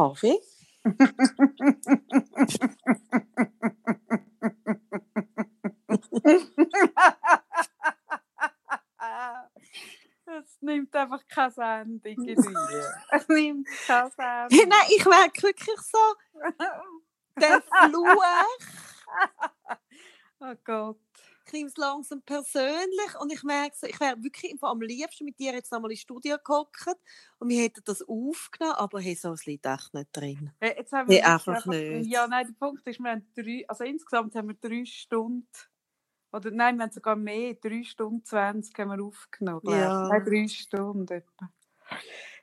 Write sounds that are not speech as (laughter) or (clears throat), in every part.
Kaffee. (laughs) Es nimmt einfach Sendung irgendwie. (laughs) Es nimmt keine (laughs) Sendung. Nein, ich merke wirklich so, der Fluch. Oh Gott. Ich nehme es langsam persönlich und ich merke so, ich wäre wirklich am liebsten mit dir jetzt nochmal ins Studio gehockt und wir hätten das aufgenommen, aber hey, so es liegt echt nicht drin. Hey, Jetzt haben wir einfach nicht. Ja, nein, der Punkt ist, wir haben drei, also insgesamt haben wir drei Stunden, oder nein, wir haben sogar mehr, drei Stunden zwanzig haben wir aufgenommen. Ja. Nein, drei Stunden etwa.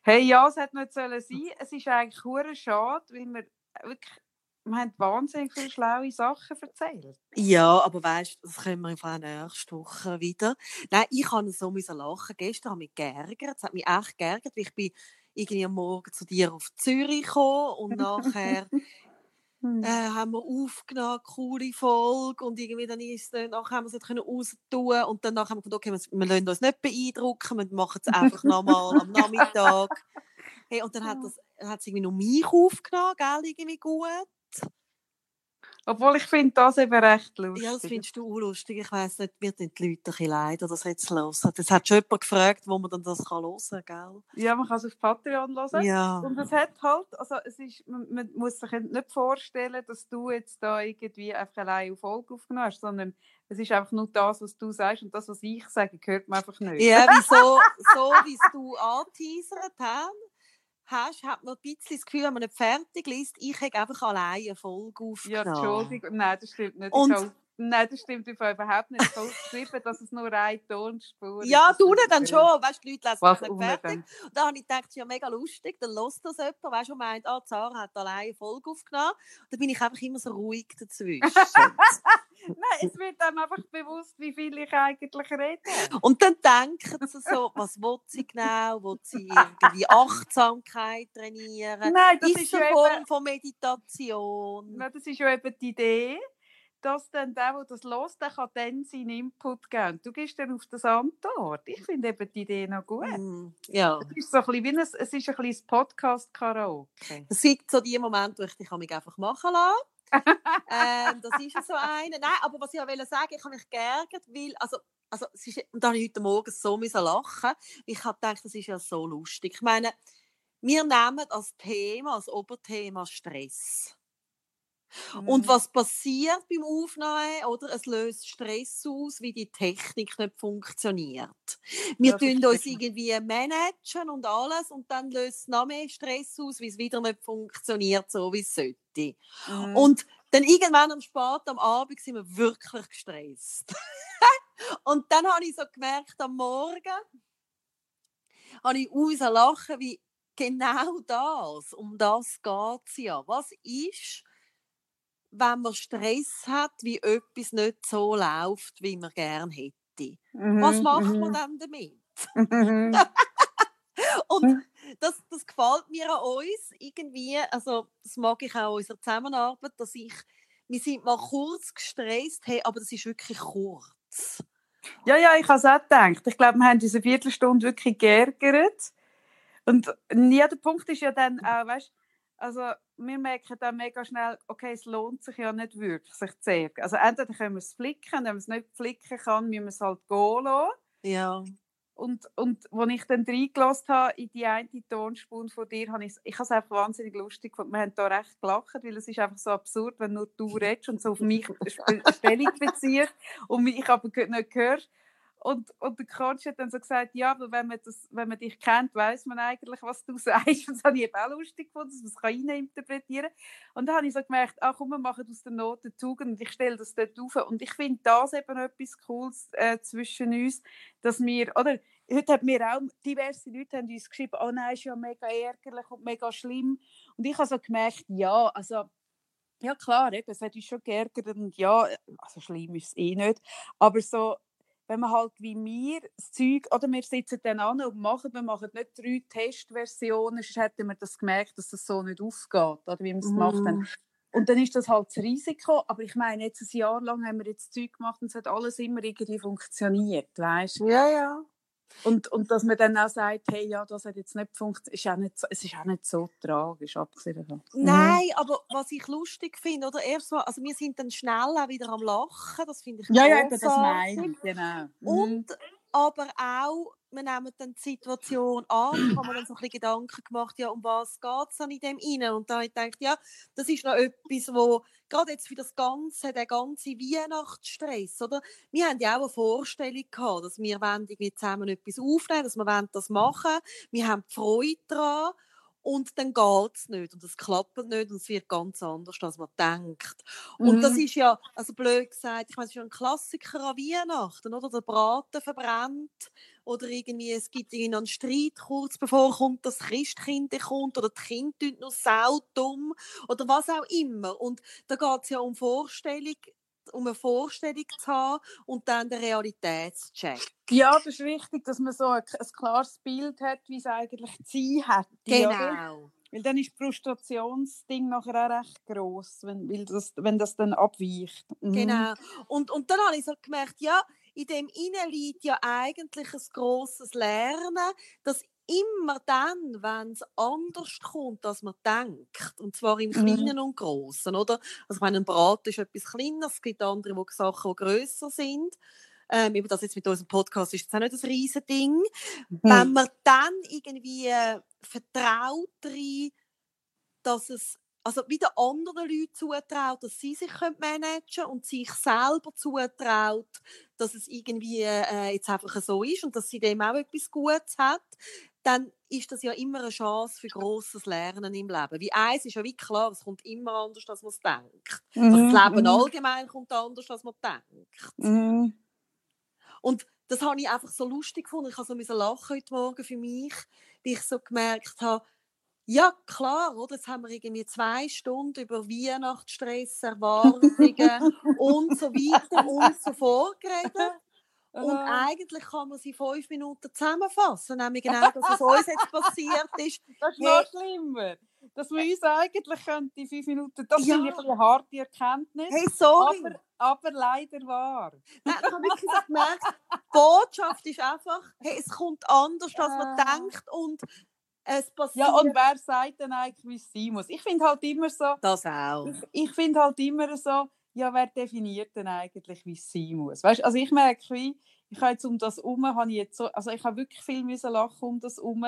Hey, ja, es hätte nicht sollen sein. Es ist eigentlich hure schade, weil wir wirklich, wir haben wahnsinnig viele schlaue Sachen erzählt. Ja, aber weißt du, das können wir einfach nächste Woche wieder. Nein, ich kann so lachen. Gestern habe ich mich geärgert. Es hat mich echt geärgert, weil ich bin irgendwie am Morgen zu dir auf Zürich gekommen und nachher (laughs) Hm. äh, haben wir aufgenommen, coole Folge und irgendwie dann ist es, nachher haben wir es nicht können tun und dann haben wir gedacht, okay, wir, wir lassen uns nicht beeindrucken, wir machen es einfach nochmal am Nachmittag. (laughs) Hey, und dann hat das hat es irgendwie noch mich aufgenommen, gell, irgendwie gut. Obwohl ich finde das eben recht lustig. Ja, das findest du unlustig. Ich weiss nicht, mir tun die Leute ein leid, das jetzt hören. Das hat schon jemand gefragt, wo man dann das kann hören kann, Ja, man kann es auf Patreon hören. Ja. Und es hat halt, also es ist, man, man muss sich nicht vorstellen, dass du jetzt da irgendwie einfach allein auf Folge aufgenommen hast, sondern es ist einfach nur das, was du sagst und das, was ich sage, hört man einfach nicht. Ja, wieso, (laughs) so wie es du angeteasert hast, hast, hat man ein bisschen das Gefühl, wenn man nicht fertig liest, ich habe einfach allein eine Folge Ja, aufgenommen. Entschuldigung, nein, das stimmt nicht. Und- nein, das stimmt überhaupt nicht. Ich habe geschrieben, dass es nur eine Tonspur ist. Ja, du dann schon. Weißt du, die Leute lesen Was das nicht fertig. Und dann habe ich gedacht, es ist ja mega lustig, dann lässt das jemand, weißt du, und meint, ah, Zara hat allein Folge aufgenommen. Und dann bin ich einfach immer so ruhig dazwischen. (laughs) Nein, es wird einem einfach bewusst, wie viel ich eigentlich rede. Und dann denken sie so, was will sie genau? Will sie irgendwie Achtsamkeit trainieren? Nein, das ist ist, eine eben, Form von Meditation? Nein, das ist ja eben die Idee, dass dann der, der das hört, der kann dann seinen Input geben. Du gehst dann auf das Antwort. Ich finde eben die Idee noch gut. Mm, Ja. Es ist so ein bisschen wie ein, es ist ein bisschen Podcast-Karaoke. Es gibt so die Momente, wo ich dich mich einfach machen lasse. ähm, das ist ja so eine. Nein, aber was ich auch sagen, ich habe mich geärgert, weil, also, also es ist, und da habe ich heute Morgen so müssen lachen. Ich habe gedacht, das ist ja so lustig. Ich meine, wir nehmen als Thema, als Oberthema Stress. Und Mhm. was passiert beim Aufnehmen? Oder es löst Stress aus, wie die Technik nicht funktioniert. Wir Ja, tun uns irgendwie managen und alles und dann löst es noch mehr Stress aus, wie es wieder nicht funktioniert, so wie es sollte. Mhm. Und dann irgendwann am Spät am Abend sind wir wirklich gestresst. (laughs) und dann habe ich so gemerkt, am Morgen habe ich raus lachen, wie genau das, um das geht es ja. Was ist, wenn man Stress hat, wie etwas nicht so läuft, wie man gerne hätte? Was Mhm, macht man mhm, dann damit? mhm. (laughs) Und das, das gefällt mir an uns irgendwie. Also, das mag ich auch an unserer Zusammenarbeit, dass ich, wir sind mal kurz gestresst, hey, aber das ist wirklich kurz. Ja, ja, ich habe es auch gedacht. Ich glaube, wir haben diese Viertelstunde wirklich geärgert. Und ja, der Punkt ist ja dann auch, weißt also wir merken dann mega schnell, okay, es lohnt sich ja nicht wirklich, sich zu ärgern. Also entweder können wir es flicken, wenn man es nicht flicken kann, müssen wir es halt gehen lassen. Ja. Und, und als ich dann reingelassen habe in die eine Tonspur von dir, habe ich ich habe es einfach wahnsinnig lustig gefunden. Wir haben da recht gelacht, weil es ist einfach so absurd, wenn nur du redest und so auf mich Stellung (laughs) beziehst und mich aber nicht hörst. Und, und der Coach hat dann so gesagt, ja, aber wenn man, das, wenn man dich kennt, weiß man eigentlich, was du (laughs) sagst. Und das habe ich eben auch lustig gefunden, dass man es kann reininterpretieren kann. Und dann habe ich so gemerkt, ach komm, wir machen aus der Not eine Tugend und ich stelle das dort auf. Und ich finde das eben etwas Cooles äh, zwischen uns, dass wir, oder heute hat mir auch diverse Leute haben uns geschrieben, oh nein, ist ja mega ärgerlich und mega schlimm. Und ich habe so gemerkt, ja, also ja klar, eben, es hat uns schon geärgert und ja, also schlimm ist es eh nicht, aber so, wenn man halt wie wir das Zeug, oder wir sitzen dann an und machen, wir machen nicht drei Testversionen, sonst hätten wir das gemerkt, dass das so nicht aufgeht, oder wie wir es gemacht haben. Mhm. Und dann ist das halt das Risiko, aber ich meine, jetzt ein Jahr lang haben wir jetzt Zeug gemacht und es hat alles immer irgendwie funktioniert, weißt Ja, ja. Und, und dass man dann auch sagt, hey, ja, das hat jetzt nicht funktioniert, ist auch nicht so, es ist auch nicht so tragisch, abgesehen davon. Nein, aber was ich lustig finde, oder erst mal, also wir sind dann schnell auch wieder am Lachen, das finde ich Ja, ja, eben, das meine ich, genau. Mhm. Und aber auch, wir nehmen dann die Situation an, ich habe mir dann so ein bisschen Gedanken gemacht, ja, um was geht es dann in dem rein? Und dann habe ich gedacht, ja, das ist noch etwas, wo, gerade jetzt für das Ganze, der ganze Weihnachtsstress, oder? Wir haben ja auch eine Vorstellung gehabt, dass wir zusammen etwas aufnehmen, dass wir das machen, wir haben die Freude daran, und dann geht es nicht und es klappt nicht und es wird ganz anders, als man denkt. Und das Mhm. ist ja, also blöd gesagt, ich meine, es ist ja ein Klassiker an Weihnachten, oder? Der Braten verbrennt oder irgendwie, es gibt einen Streit kurz bevor kommt, das Christkind kommt oder die Kinder tun noch saudumm oder was auch immer. Und da geht es ja um Vorstellung, um eine Vorstellung zu haben und dann den Realitätscheck. Ja, das ist wichtig, dass man so ein, ein klares Bild hat, wie es eigentlich zu sein hätte. Oder? Genau. Weil dann ist das Frustrationsding nachher auch recht gross, wenn, weil das, wenn das dann abweicht. Mhm. Genau. Und, und dann habe ich so gemerkt, ja, in dem innen liegt ja eigentlich ein grosses Lernen, dass immer dann, wenn es anders kommt, als man denkt, und zwar im Mhm. Kleinen und Großen, oder? Also ich meine, ein Brat ist etwas kleiner, es gibt andere wo Sachen, die grösser sind. Ähm, eben das jetzt mit unserem Podcast ist jetzt auch nicht ein riesen Ding. Mhm. Wenn man dann irgendwie äh, vertraut rein, dass es also wieder anderen Leuten zutraut, dass sie sich managen können und sich selber zutraut, dass es irgendwie äh, jetzt einfach so ist und dass sie dem auch etwas Gutes hat, dann ist das ja immer eine Chance für grosses Lernen im Leben. Wie eins ist ja wie klar, es kommt immer anders, als man es denkt. Also Mhm, das Leben mhm, allgemein kommt anders, als man denkt. mhm. Und das habe ich einfach so lustig gefunden. Ich habe so müssen lachen heute Morgen für mich, wie ich so gemerkt habe, ja klar, oder? Jetzt haben wir irgendwie zwei Stunden über Weihnachtsstress, (laughs) Erwartungen und so weiter und so fort geredet. Und Aha. eigentlich kann man sie fünf Minuten zusammenfassen, nämlich genau, dass es uns jetzt passiert ist. (laughs) Das ist noch schlimmer. Dass wir uns eigentlich könnte, die fünf Minuten, das Ja. ich ein bisschen harte Erkenntnis, Hey, sorry. aber, aber leider wahr. Nein, ich habe wirklich gemerkt, die Botschaft ist einfach, hey, es kommt anders, als man Ah. denkt und es passiert Ja, und wer sagt dann eigentlich, wie es sein muss? Ich finde halt immer so, das auch. ich, ich finde halt immer so, ja, wer definiert denn eigentlich, wie es sein muss? Weißt, also ich merke, wie, ich habe jetzt um das herum, habe ich jetzt so, also ich habe wirklich viel müssen lachen um das herum,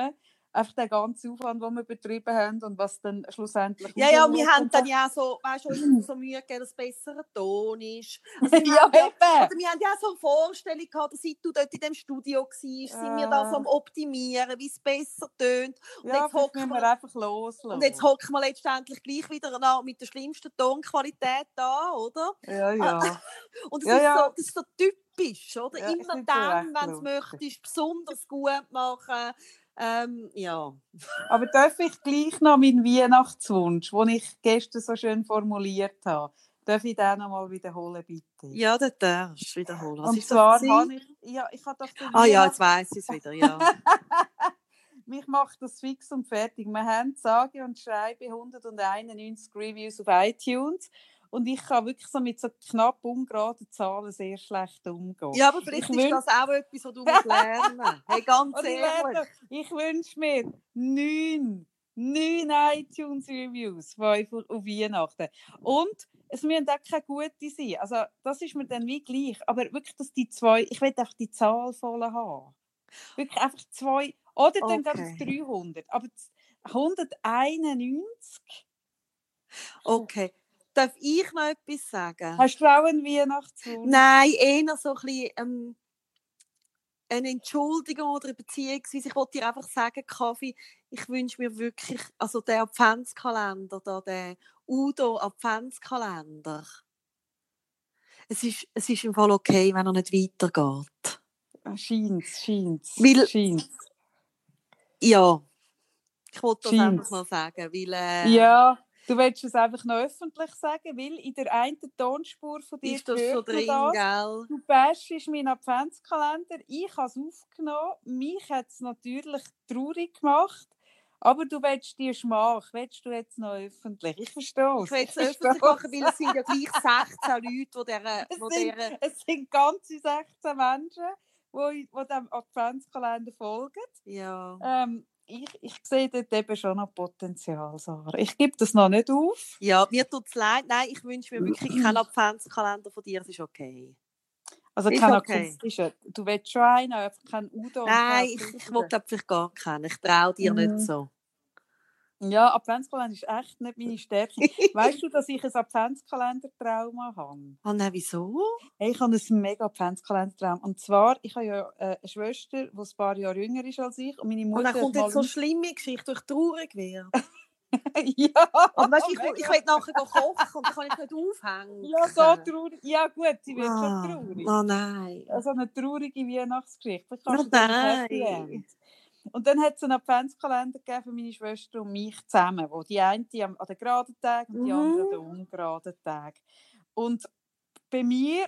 einfach den ganzen Aufwand, den wir betrieben haben und was dann schlussendlich Ja, ja, wir haben dann ja so, weißt du, uns (clears throat) so Mühe gegeben, dass es besserer Ton ist. Also (laughs) wir, ja, haben ja, wir haben ja so eine Vorstellung gehabt, dass seit du dort in dem Studio warst, sind wir da so am Optimieren, wie es besser tönt. Und Ja, jetzt müssen wir- einfach loslassen. Und jetzt hocken wir letztendlich gleich wieder mit der schlimmsten Tonqualität da, oder? Ja, ja. (laughs) Und das, Ja, ist, ja. So, das ist so typisch, oder? Ja, Immer dann, wenn du möchtest, besonders gut machen. Ähm, ja. Aber darf ich gleich noch meinen Weihnachtswunsch, den ich gestern so schön formuliert habe, darf ich den noch mal wiederholen, bitte? Ja, das darfst du wiederholen. Was Und zwar habe ich, ja, ich habe doch den Ah ja, jetzt weiss ich es wieder, ja. (laughs) Mich macht das fix und fertig. Wir haben sage und schreibe 191 Reviews auf iTunes und ich kann wirklich so mit so knapp ungeraden Zahlen sehr schlecht umgehen. Ja, aber vielleicht Ich ist das auch etwas, was du musst lernen Hey, ganz (laughs) Und ehrlich. ich wünsche mir neun, neun iTunes-Reviews auf Weihnachten. Und es müssen auch keine gute sein. Also, das ist mir dann wie gleich. Aber wirklich, dass die zwei, ich will einfach die Zahl voll haben. Wirklich einfach zwei, oder dann es Okay. 300. Aber z- 191? Okay. Darf ich noch etwas sagen? Hast du auch einen Weihnachtswunsch? Nein, eher so ein bisschen ähm, eine Entschuldigung oder beziehungsweise ich wollte dir einfach sagen, Kaffee, ich wünsche mir wirklich, also der Adventskalender, da, der Udo Adventskalender. Es ist, es ist im Fall okay, wenn er nicht weitergeht. Ah, Scheint's, scheint's, Weil- scheint's. Ja, ich wollte das einfach mal sagen, weil äh, Ja, du willst es einfach noch öffentlich sagen, weil in der einen Tonspur von dir ist das man drin, das. gell? Du bashst meinen Adventskalender. Ich habe es aufgenommen. Mich hat es natürlich traurig gemacht. Aber du willst die Schmach, willst du jetzt noch öffentlich? Ich verstehe Ich will es öffentlich machen, weil es sind ja gleich 16 Leute, die dieser, (laughs) Es wo sind, dieser es sind ganze 16 Menschen, wo, wo dem Adventskalender folgen. Ja. Ähm, ich, ich sehe dort eben schon noch Potenzial, Sarah. Ich gebe das noch nicht auf. Ja, mir tut es leid. Nein, ich wünsche mir wirklich (clears throat) keinen Adventskalender von dir. Es ist okay. Also Ist kein okay. akustischer. Du willst schon einen, einfach kein Udo. Nein, ich, ich will vielleicht gar keinen. Ich traue dir Mhm. nicht so. Ja, Adventskalender ist echt nicht meine Stärke. weißt du, dass ich ein Adventskalender-Trauma habe? Oh nein, wieso? Hey, ich habe einen mega Adventskalender-Traum. Und zwar, ich habe ja äh, eine Schwester, die ein paar Jahre jünger ist als ich. Und meine Und Mutter dann kommt jetzt so eine schlimme Geschichte, ich traurig werde. (laughs) ja, Aber weißt, ich, ich mega. will nachher kochen und kann ich nicht aufhängen. Ja, so traurig. Ja gut, sie wird schon Ah, traurig. Oh nein. Also eine traurige Weihnachtsgeschichte. Ich Oh ein nein. Und dann hat es einen Adventskalender gegeben für meine Schwester und mich zusammen, wo die eine an den geraden Tag und die andere an den ungeraden Tag. Und bei mir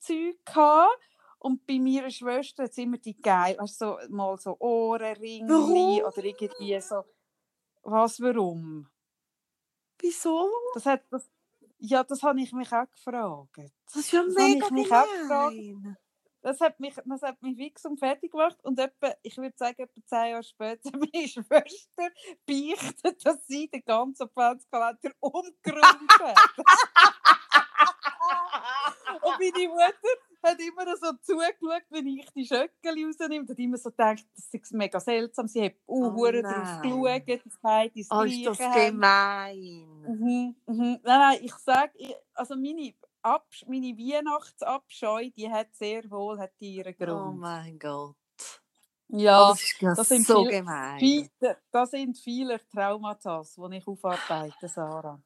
Zeug gehabt und bei meiner Schwester hat immer die geil, weißt, so, mal so Ohrenringe oder irgendwie so. Was, warum? Wieso? Das hat, das, ja, das habe ich mich auch gefragt. Das ist ja Das habe mega ich mich auch gefragt. Das hat mich, das hat mich fix und fertig gemacht. Und etwa, ich würde sagen, etwa zehn Jahre später, (laughs) meine Schwester beichtet, dass sie den ganzen Adventskalender umgerundet hat. (laughs) und meine Mutter hat immer so zugeschaut, wenn ich die Schöckeli rausnehme. Und hat immer so gedacht, das ist mega seltsam. Sie hat uh, oh, drauf geschaut, dass beide das Oh, ist das haben. gemein. Mhm, mhm. Nein, nein, ich sage, also meine, Absch meine Weihnachtsabscheu, die hat sehr wohl hat ihren Oh Grund. mein Gott. ja, Oh, das das sind so viel- gemein. viel, das sind viele Traumata, die ich aufarbeite, Sarah.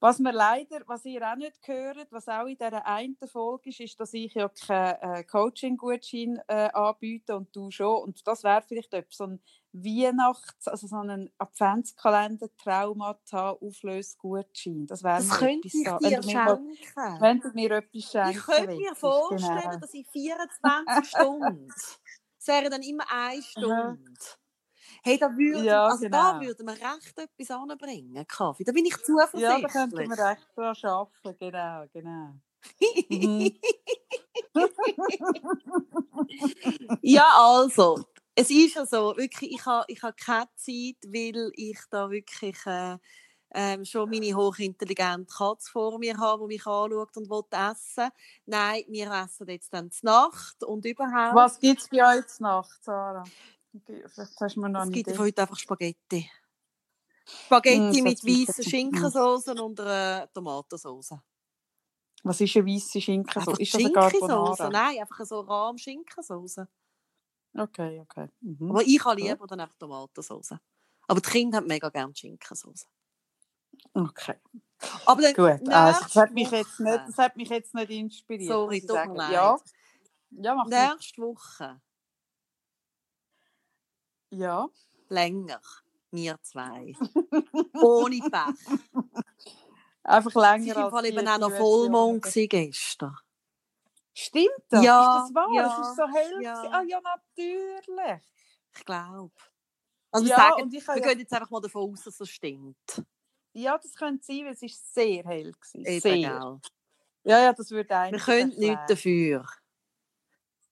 Was wir leider, was ihr auch nicht hört, was auch in dieser einen Folge ist, ist, dass ich ja keinen äh, Coaching-Gutschein äh, anbiete und du schon. Und das wäre vielleicht etwas, so ein Weihnachts-, also so ein Adventskalender-Traumata-Auflösgutschein. Das wäre Das könnte ich dir wenn mir mal- schenken. Wenn du mir etwas schenkst. Ich könnte mir vorstellen, dass ich 24 Stunden, (laughs) es wäre dann immer eine Stunde. Hey, da würde, Ja, also da genau. würden wir recht etwas anbringen, Kaffee. Da bin ich Ja, zuversichtlich. da könnten wir recht dran arbeiten, genau, genau. Mhm. (laughs) ja, also, es ist ja so, wirklich, ich habe ich ha keine Zeit, weil ich da wirklich äh, ähm, schon meine hochintelligente Katze vor mir habe, die mich anschaut und will essen. Nein, wir essen jetzt dann zur Nacht und überhaupt. Was gibt es bei euch zur Nacht, Sarah? Vielleicht hast du mir noch Es gibt heute einfach Spaghetti. Spaghetti Mm, mit super. Schinkensauce und einer Tomatensauce. Was ist eine weisse Schinken? Einfach ist das eine Schinkensauce? Carbonara? Nein, einfach so rahm Schinkensauce. Okay, okay. Mhm. Aber ich habe lieber dann einfach Tomatensauce. Aber die Kinder haben mega gerne Schinkensauce. Okay, Aber dann gut. Also, das, hat mich jetzt nicht, das hat mich jetzt nicht inspiriert. Sorry, sagen. leid. Ja, ja mach. Nächste Woche Ja. länger. Wir zwei. (laughs) Ohne Pech. Einfach Es war länger im Fall die eben auch noch. Vollmond gestern. Stimmt das? Ja, ist das wahr? ja, es ist so hell. ja. Ah ja, natürlich. Ich glaube. Also wir ja, sagen, und ich wir ja, gehen jetzt einfach mal davon aus, dass das stimmt. ja, das könnte sein, weil es ist sehr hell. Eben, Sehr. gell? Ja, ja, das würde Wir eigentlich können nichts dafür.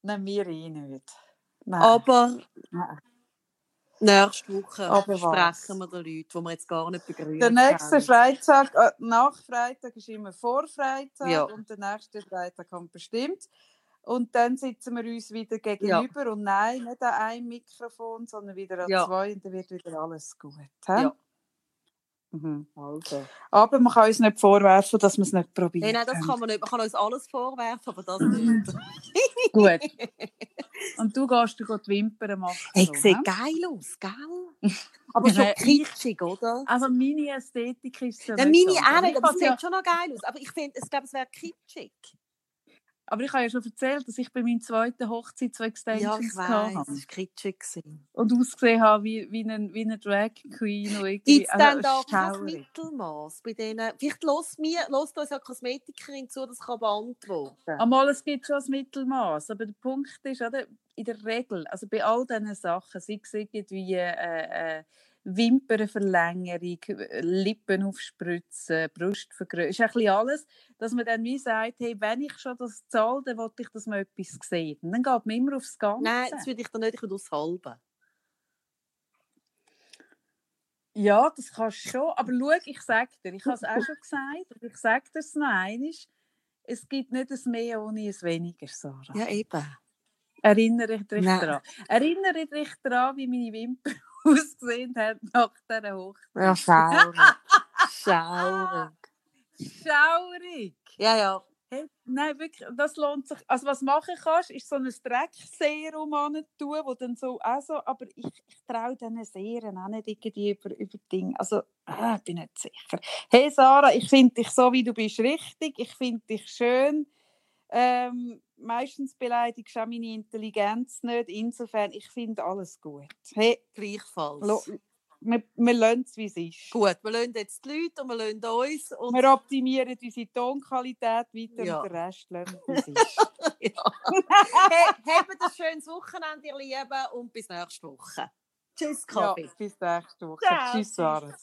Nein, wir eh nicht. Nein. Aber Nein. Nächste Woche Aber was? sprechen wir den Leuten, die wir jetzt gar nicht begrüßen. Der nächste Freitag, äh, nach Freitag ist immer vor Freitag Ja. und der nächste Freitag kommt bestimmt. Und dann sitzen wir uns wieder gegenüber und nein, nicht an einem Mikrofon, sondern wieder an Ja. zwei und dann wird wieder alles gut. hä? Ja. Mhm. Also. Aber man kann uns nicht vorwerfen, dass wir es nicht probieren. Hey, nein, das kann man nicht. Man kann uns alles vorwerfen, aber das (laughs) nicht. Gut. (laughs) Und du gehst dir die Wimpern machen. Hey, so, sieht hä? geil aus, gell? (laughs) Aber schon Ja, kitschig, oder? Also meine Ästhetik ist ja Der nicht Mini so. auch nicht, ich aber es ja, sieht schon noch geil aus. Aber ich finde, ich glaube, es wäre kitschig. Aber ich habe ja schon erzählt, dass ich bei meiner zweiten Hochzeit zwei Ja, Extensions ich hatte. es war kitschig. und ausgesehen habe wie, wie, eine, wie eine Drag Queen. Gibt es denn da kein schaurig. Mittelmaß bei denen? Vielleicht lässt mir, lässt uns ja eine Kosmetikerin zu, das kann beantworten. Einmal, es gibt schon ein Mittelmaß, aber der Punkt ist, oder, in der Regel, also bei all diesen Sachen, sei es irgendwie äh, äh, Wimpernverlängerung, Lippen aufspritzen, Brust vergrößern. Ist ein bisschen alles, dass man dann wie sagt, hey, wenn ich schon das zahle, dann will ich, dass man etwas sieht. Und dann geht man immer aufs Ganze. Nein, das würde ich dann nicht, ich würde aushalten. Ja, das kannst du schon. Aber schau, ich sage dir, ich habe es auch schon gesagt, ich sage dir es noch einmal, es gibt nicht ein Mehr ohne ein Weniger, Sarah. Ja, eben. Erinnere dich daran. Erinnere dich daran, wie meine Wimpern (laughs) ausgesehen haben nach dieser Hochzeit. Ja, schaurig. (laughs) schaurig. Schaurig! Ja, ja. Hey, nein, wirklich, das lohnt sich. Also was machen kannst, ist so ein Dreckserum tun, wo dann so, also, aber ich, ich traue diesen Serien auch nicht irgendwie über, über Dinge. Also, ah, ich bin nicht sicher. Hey Sarah, ich finde dich so, wie du bist, richtig. Ich finde dich schön. Ähm, meistens beleidigst du auch meine Intelligenz nicht. Insofern, ich finde alles gut. Hey, Gleichfalls. lo, wir, wir lassen es, wie es ist. Gut, wir lassen jetzt die Leute und wir lassen uns. Und Wir optimieren unsere Tonqualität weiter Ja. und den Rest lassen wir, wie es ist. (laughs) ja. hey, habt ein schönes Wochenende, ihr Lieben, und bis nächste Woche. Tschüss, Ja, Kaffee. bis nächste Woche. Tschüss, tschüss. Sarah.